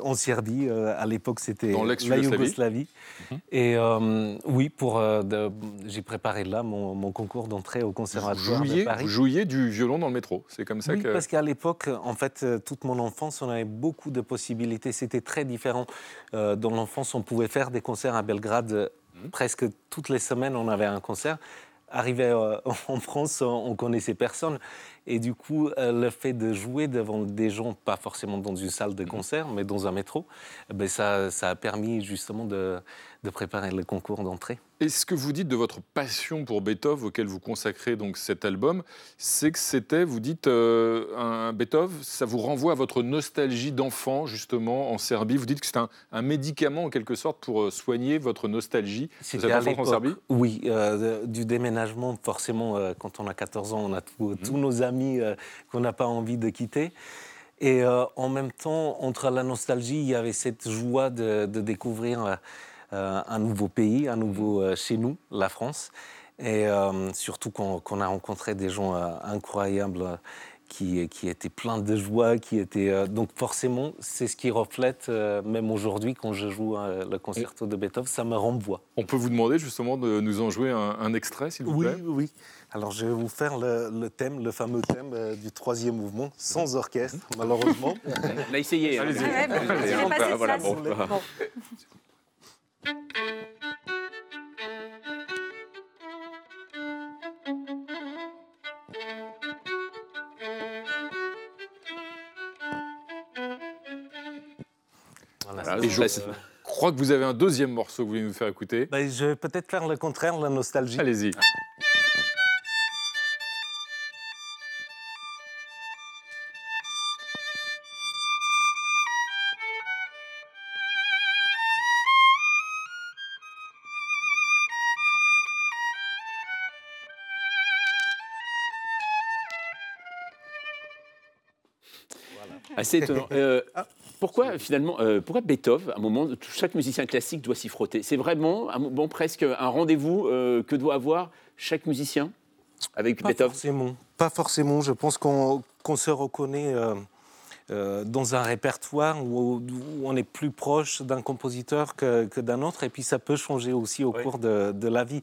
en Serbie. euh, à l'époque, c'était la. Yougoslavie. Et euh, oui, pour, euh, j'ai préparé là mon, mon concours d'entrée au conservatoire jouiez, de Paris. vous jouiez du violon dans le métro. C'est comme ça Oui, que. parce qu'à l'époque, en fait, euh, toute mon enfance, on avait beaucoup de possibilités. C'était très différent. Euh, dans l'enfance, on pouvait faire des concerts à Belgrade euh, Mhm. presque toutes les semaines. On avait un concert. Arrivé euh, en France, on, on connaissait personne. Et du coup, euh, le fait de jouer devant des gens, pas forcément dans une salle Mhm. de concert, mais dans un métro, eh ben, ça, ça a permis justement de, de préparer le concours d'entrée. Et ce que vous dites de votre passion pour Beethoven, auquel vous consacrez donc cet album, c'est que c'était, vous dites, euh, un Beethoven, ça vous renvoie à votre nostalgie d'enfant, justement, en Serbie. Vous dites que c'est un, un médicament, en quelque sorte, pour euh, soigner votre nostalgie C'était à en Serbie? Oui, euh, du déménagement, forcément, euh, quand on a 14 ans, on a tout- tous nos amis qu'on n'a pas envie de quitter. Et euh, en même temps, entre la nostalgie, il y avait cette joie de, de découvrir un nouveau pays, un nouveau euh, chez nous, la France. Et euh, surtout qu'on qu'on a rencontré des gens euh, incroyables euh, qui, qui étaient pleins de joie, qui étaient euh, donc forcément c'est ce qui reflète euh, même aujourd'hui quand je joue euh, le concerto de Beethoven, ça me renvoie. On peut vous demander justement de nous en jouer un, un extrait, s'il vous Oui, plaît oui. Alors je vais vous faire le, le thème, le fameux thème euh, du troisième mouvement, sans orchestre, malheureusement. On a essayé. hein. Allez-y. Voilà, bon. bon. Voilà, Et je crois que vous avez un deuxième morceau que vous voulez nous faire écouter. Ben, je vais peut-être faire le contraire, la nostalgie. Allez-y. Assez étonnant. Euh, pourquoi finalement, euh, pourquoi Beethoven, à un moment, chaque musicien classique doit s'y frotter? C'est vraiment un, bon, presque un rendez-vous euh, que doit avoir chaque musicien avec Pas Beethoven? forcément. Pas forcément. Je pense qu'on qu'on se reconnaît euh, dans un répertoire où, où on est plus proche d'un compositeur que, que d'un autre. Et puis ça peut changer aussi au cours de, de la vie.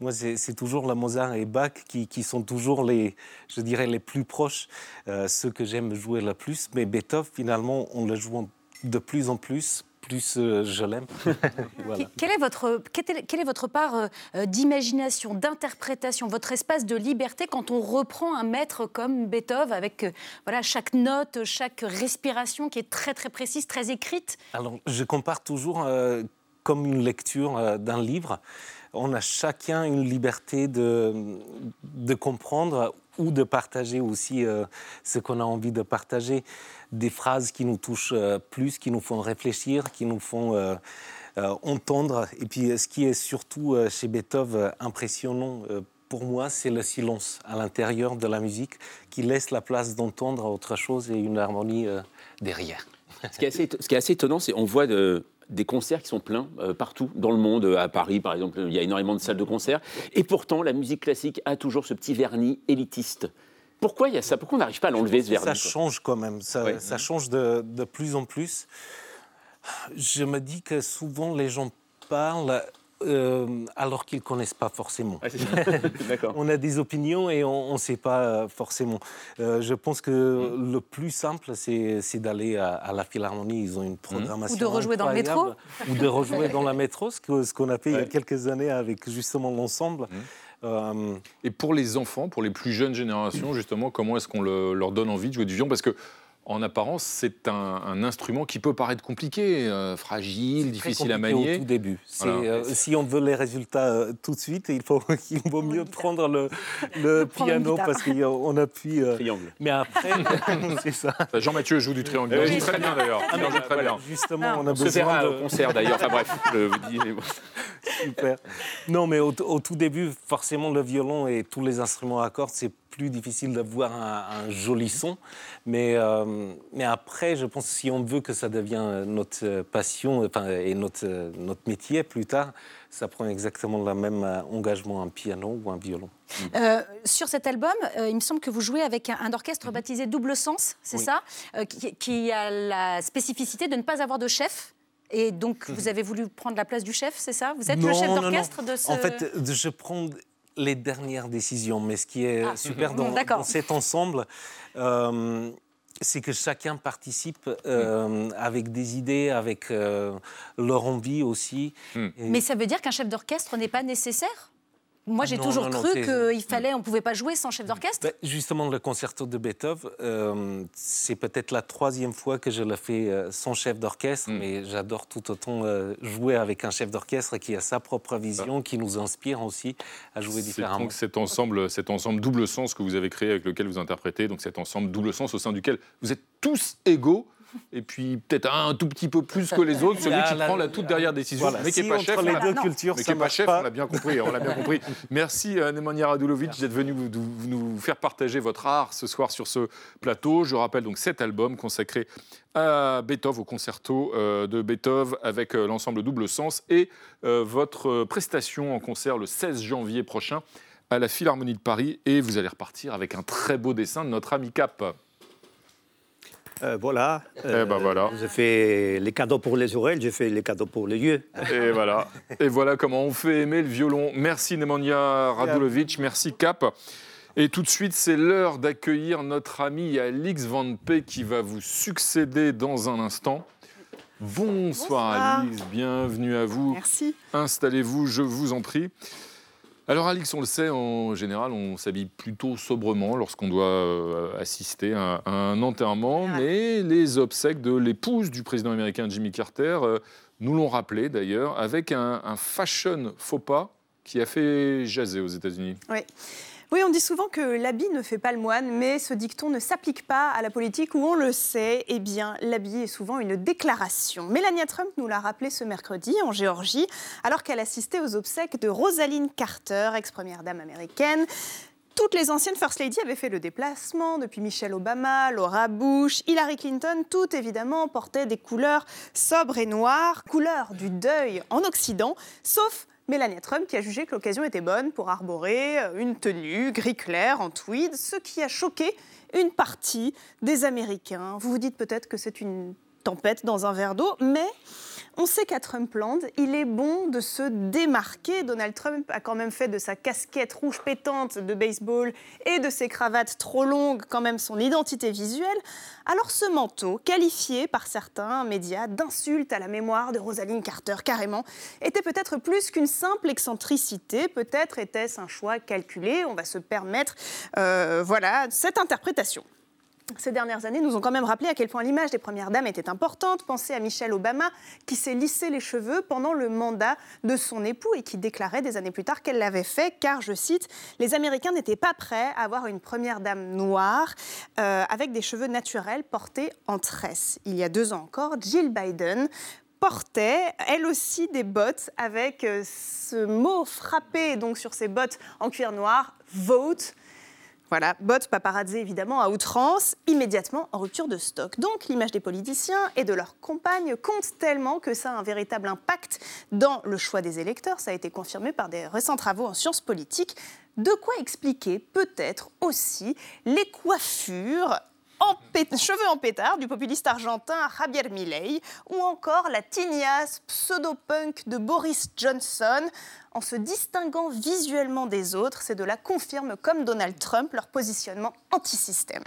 Moi, c'est c'est toujours la Mozart et Bach qui, qui sont toujours les, je dirais, les plus proches, euh, ceux que j'aime jouer le plus. Mais Beethoven, finalement, on le joue de plus en plus. Plus euh, je l'aime. voilà. Quelle est votre, quelle est- votre part euh, euh, d'imagination, d'interprétation, votre espace de liberté quand on reprend un maître comme Beethoven avec voilà, chaque note, chaque respiration qui est très très précise, très écrite? Alors, je compare toujours euh, comme une lecture euh, d'un livre. On a chacun une liberté de, de comprendre ou de partager aussi euh, ce qu'on a envie de partager. Des phrases qui nous touchent euh, plus, qui nous font réfléchir, qui nous font euh, euh, entendre. Et puis, ce qui est surtout chez Beethoven impressionnant pour moi, c'est le silence à l'intérieur de la musique qui laisse la place d'entendre autre chose et une harmonie derrière. Ce qui est assez, étonnant, c'est qu'on voit de- des concerts qui sont pleins partout dans le monde. À Paris, par exemple, il y a énormément de salles de concert. Et pourtant, la musique classique a toujours ce petit vernis élitiste. Pourquoi il y a ça? Pourquoi on n'arrive pas à l'enlever, ce vernis Ça change quand même, ça, Ouais. ça change de, de plus en plus. Je me dis que souvent les gens parlent euh, alors qu'ils ne connaissent pas forcément. D'accord. on a des opinions et on ne sait pas euh, forcément. Euh, je pense que le plus simple, c'est d'aller à, à la Philharmonie. Ils ont une programmation. Ou de rejouer dans le métro. Ou de rejouer dans la métro, ce qu'on a fait il y a quelques années avec justement l'ensemble. Euh, Et pour les enfants, pour les plus jeunes générations, justement, comment est-ce qu'on le- leur donne envie de jouer du violon? Parce que, en apparence, c'est un, un instrument qui peut paraître compliqué, euh, fragile, très difficile à compliqué manier. Au tout début. Voilà. euh, si on veut les résultats euh, tout de suite, il, faut, il vaut mieux prendre le, le piano parce qu'on appuie. euh, Triangle. Mais après, c'est ça. Enfin, Jean-Mathieu joue du triangle. Oui, Il joue très bien d'ailleurs. Ah, joue très voilà, bien. Justement, on a On se besoin verra de... au concert d'ailleurs. Enfin bref, je vous dis. Super. Non, mais au, au tout début, forcément, le violon et tous les instruments à cordes, c'est plus difficile d'avoir un, un joli son. Mais, euh, mais après, je pense que si on veut que ça devienne notre passion enfin, et notre, notre métier plus tard, ça prend exactement le même euh, engagement, un piano ou un violon. Euh, sur cet album, euh, il me semble que vous jouez avec un, un orchestre baptisé Double Sens, c'est Oui. ça qui, qui a la spécificité de ne pas avoir de chef. Et donc, vous avez voulu prendre la place du chef, c'est ça? Vous êtes le chef d'orchestre de ce... En fait, je prends les dernières décisions, mais ce qui est Ah. super dans, cet ensemble, euh, c'est que chacun participe euh, avec des idées, avec euh, leur envie aussi. Et- Mais ça veut dire qu'un chef d'orchestre n'est pas nécessaire? Moi, j'ai toujours non, cru qu'il fallait, on ne pouvait pas jouer sans chef d'orchestre. Ben, justement, le concerto de Beethoven, euh, c'est peut-être la troisième fois que je le fais euh, sans chef d'orchestre, mais j'adore tout autant euh, jouer avec un chef d'orchestre qui a sa propre vision, qui nous inspire aussi à jouer différemment. donc cet ensemble, cet ensemble double sens que vous avez créé, avec lequel vous interprétez, donc cet ensemble double sens au sein duquel vous êtes tous égaux. Et puis peut-être un tout petit peu plus que les autres, celui qui prend la toute dernière décision, Voilà. mais qui n'est Si pas chef. les on deux cultures, mais qui est pas chef, pas. on l'a bien compris. On l'a bien compris. Merci euh, Nemanja Radulovic d'être venu nous faire partager votre art ce soir sur ce plateau. Je rappelle donc cet album consacré à Beethoven, au concerto euh, de Beethoven avec euh, l'ensemble Double Sens et votre prestation en concert le 16 janvier prochain à la Philharmonie de Paris et vous allez repartir avec un très beau dessin de notre ami Cap. Euh, voilà. Eh ben voilà. J'ai fait les cadeaux pour les oreilles, j'ai fait les cadeaux pour les yeux. Et voilà. Et voilà comment on fait aimer le violon. Merci Nemanja Radulovic, merci Cap. Et tout de suite, c'est l'heure d'accueillir notre ami Alix Van P qui va vous succéder dans un instant. Bonsoir, Bonsoir. Alix, bienvenue à vous. Merci. Installez-vous, je vous en prie. Alors Alix, on le sait, en général, on s'habille plutôt sobrement lorsqu'on doit euh, assister à, à un enterrement, mais les obsèques de l'épouse du président américain Jimmy Carter euh, nous l'ont rappelé d'ailleurs, avec un, un fashion faux pas qui a fait jaser aux États-Unis. Oui. Oui, on dit souvent que l'habit ne fait pas le moine, mais ce dicton ne s'applique pas à la politique où on le sait, eh bien, l'habit est souvent une déclaration. Melania Trump nous l'a rappelé ce mercredi en Géorgie, alors qu'elle assistait aux obsèques de Rosalynn Carter, ex-première dame américaine. Toutes les anciennes First Lady avaient fait le déplacement, depuis Michelle Obama, Laura Bush, Hillary Clinton, toutes évidemment portaient des couleurs sobres et noires, couleurs du deuil en Occident, sauf Melania Trump qui a jugé que l'occasion était bonne pour arborer euh, une tenue gris clair en tweed, ce qui a choqué une partie des Américains. Vous vous dites peut-être que c'est une tempête dans un verre d'eau, mais on sait qu'à Trumpland, il est bon de se démarquer. Donald Trump a quand même fait de sa casquette rouge pétante de baseball et de ses cravates trop longues quand même son identité visuelle. Alors ce manteau, qualifié par certains médias d'insulte à la mémoire de Rosalynn Carter carrément, était peut-être plus qu'une simple excentricité, peut-être était-ce un choix calculé, on va se permettre euh, voilà, cette interprétation. Ces dernières années nous ont quand même rappelé à quel point l'image des premières dames était importante. Pensez à Michelle Obama qui s'est lissé les cheveux pendant le mandat de son époux et qui déclarait des années plus tard qu'elle l'avait fait car, je cite, les Américains n'étaient pas prêts à avoir une première dame noire euh, avec des cheveux naturels portés en tresse. Il y a deux ans encore, Jill Biden portait elle aussi des bottes avec euh, ce mot frappé donc sur ses bottes en cuir noir, vote. Voilà, bottes paparazzi évidemment à outrance, immédiatement en rupture de stock. Donc l'image des politiciens et de leurs compagnes compte tellement que ça a un véritable impact dans le choix des électeurs. Ça a été confirmé par des récents travaux en sciences politiques. De quoi expliquer peut-être aussi les coiffures cheveux en pétard du populiste argentin Javier Milei ou encore la tignasse pseudo-punk de Boris Johnson. En se distinguant visuellement des autres, ces deux-là confirment, comme Donald Trump, leur positionnement anti-système.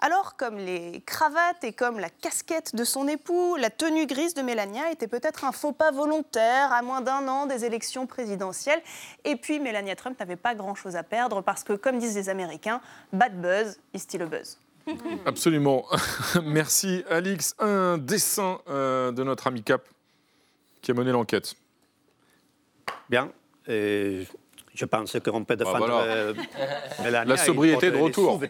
Alors, comme les cravates et comme la casquette de son époux, la tenue grise de Melania était peut-être un faux pas volontaire à moins d'un an des élections présidentielles. Et puis, Melania Trump n'avait pas grand-chose à perdre parce que, comme disent les Américains, bad buzz is still a buzz. Absolument. Merci Alix. Un dessin euh, de notre ami Cap qui a mené l'enquête. Bien. Et je pense qu'on peut défendre voilà. euh, Mélania La sobriété de retour.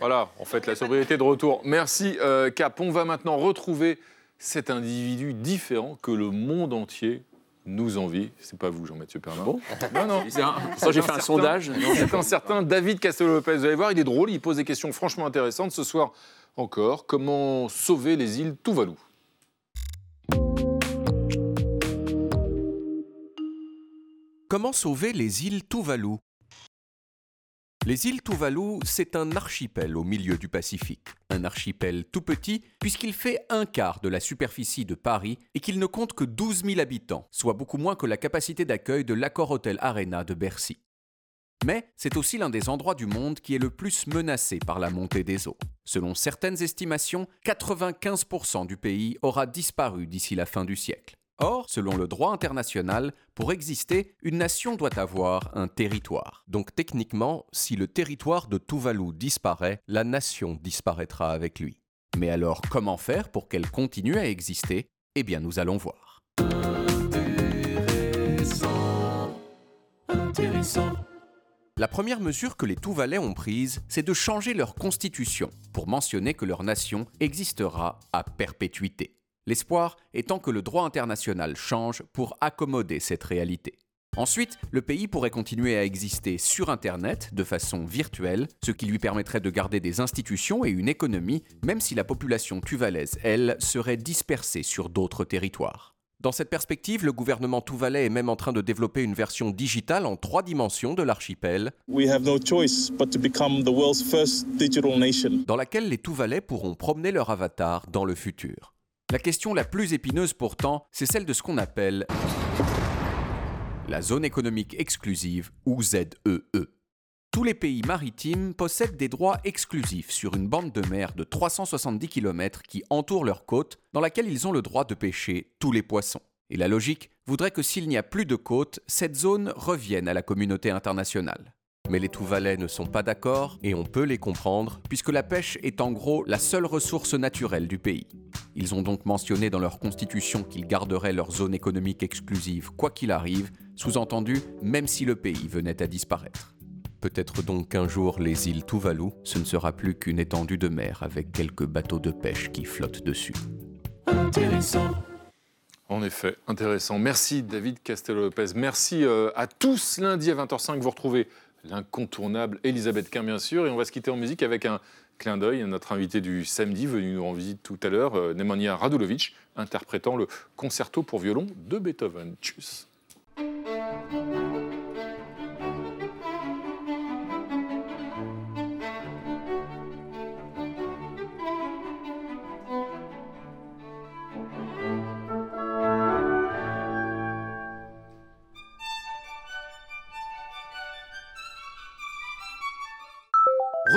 Voilà, en fait, la sobriété de retour. Merci euh, Cap. On va maintenant retrouver cet individu différent que le monde entier nous envie. C'est pas vous, Jean-Mathieu Pernin. Bon. Non, non. Pourtant, j'ai fait un sondage. C'est un certain David Castel-Lopez. Vous allez voir, il est drôle, il pose des questions franchement intéressantes. Ce soir encore, comment sauver les îles Tuvalu? Comment sauver les îles Tuvalu? Les îles Tuvalu, c'est un archipel au milieu du Pacifique. Un archipel tout petit puisqu'il fait un quart de la superficie de Paris et qu'il ne compte que 12 000 habitants, soit beaucoup moins que la capacité d'accueil de l'Accor Hotel Arena de Bercy. Mais c'est aussi l'un des endroits du monde qui est le plus menacé par la montée des eaux. Selon certaines estimations, 95% du pays aura disparu d'ici la fin du siècle. Or, selon le droit international, pour exister, une nation doit avoir un territoire. Donc techniquement, si le territoire de Tuvalu disparaît, la nation disparaîtra avec lui. Mais alors, comment faire pour qu'elle continue à exister? Eh bien, nous allons voir. La première mesure que les Tuvalais ont prise, c'est de changer leur constitution pour mentionner que leur nation existera à perpétuité. L'espoir étant que le droit international change pour accommoder cette réalité. Ensuite, le pays pourrait continuer à exister sur Internet de façon virtuelle, ce qui lui permettrait de garder des institutions et une économie, même si la population tuvalaise, elle, serait dispersée sur d'autres territoires. Dans cette perspective, le gouvernement tuvalais est même en train de développer une version digitale en trois dimensions de l'archipel, dans laquelle les Tuvalais pourront promener leur avatar dans le futur. La question la plus épineuse pourtant, c'est celle de ce qu'on appelle la zone économique exclusive ou ZEE. Tous les pays maritimes possèdent des droits exclusifs sur une bande de mer de 370 km qui entoure leur côte, dans laquelle ils ont le droit de pêcher tous les poissons. Et la logique voudrait que s'il n'y a plus de côte, cette zone revienne à la communauté internationale. Mais les Tuvalais ne sont pas d'accord et on peut les comprendre, puisque la pêche est en gros la seule ressource naturelle du pays. Ils ont donc mentionné dans leur constitution qu'ils garderaient leur zone économique exclusive quoi qu'il arrive, sous-entendu même si le pays venait à disparaître. Peut-être donc qu'un jour les îles Tuvalu, ce ne sera plus qu'une étendue de mer avec quelques bateaux de pêche qui flottent dessus. Intéressant. En effet, intéressant. Merci David Castello-Lopez. Merci euh, à tous. Lundi à 20h05, vous retrouvez l'incontournable Elisabeth Quint, bien sûr. Et on va se quitter en musique avec un clin d'œil à notre invité du samedi, venu nous rendre visite tout à l'heure, euh, Nemanja Radulovic, interprétant le concerto pour violon de Beethoven. Tchuss.